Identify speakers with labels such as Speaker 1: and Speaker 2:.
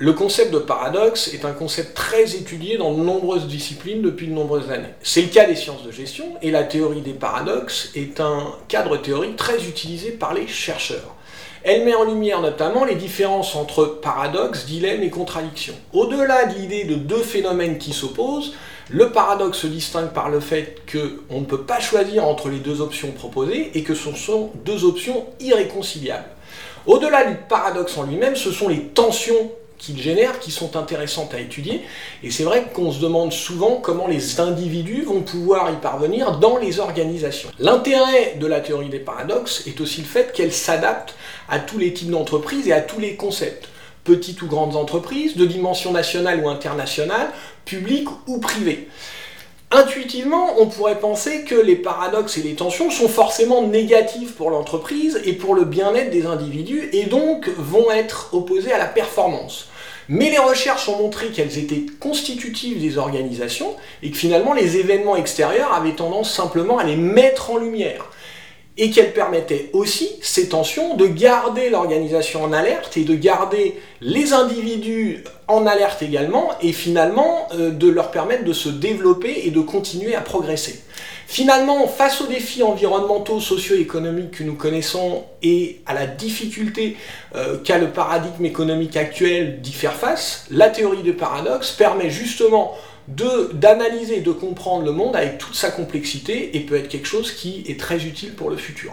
Speaker 1: Le concept de paradoxe est un concept très étudié dans de nombreuses disciplines depuis de nombreuses années. C'est le cas des sciences de gestion et la théorie des paradoxes est un cadre théorique très utilisé par les chercheurs. Elle met en lumière notamment les différences entre paradoxe, dilemme et contradiction. Au-delà de l'idée de deux phénomènes qui s'opposent, le paradoxe se distingue par le fait qu'on ne peut pas choisir entre les deux options proposées et que ce sont deux options irréconciliables. Au-delà du paradoxe en lui-même, ce sont les tensions qu'il génère qui sont intéressantes à étudier. Et c'est vrai qu'on se demande souvent comment les individus vont pouvoir y parvenir dans les organisations. L'intérêt de la théorie des paradoxes est aussi le fait qu'elle s'adapte à tous les types d'entreprises et à tous les concepts. Petites ou grandes entreprises, de dimension nationale ou internationale, publiques ou privées. Intuitivement, on pourrait penser que les paradoxes et les tensions sont forcément négatifs pour l'entreprise et pour le bien-être des individus et donc vont être opposés à la performance. Mais les recherches ont montré qu'elles étaient constitutives des organisations et que finalement les événements extérieurs avaient tendance simplement à les mettre en lumière et qu'elle permettait aussi, ces tensions, de garder l'organisation en alerte et de garder les individus en alerte également, et finalement euh, de leur permettre de se développer et de continuer à progresser. Finalement, face aux défis environnementaux, socio-économiques que nous connaissons et à la difficulté euh, qu'a le paradigme économique actuel d'y faire face, la théorie du paradoxe permet justement d'analyser et de comprendre le monde avec toute sa complexité et peut être quelque chose qui est très utile pour le futur.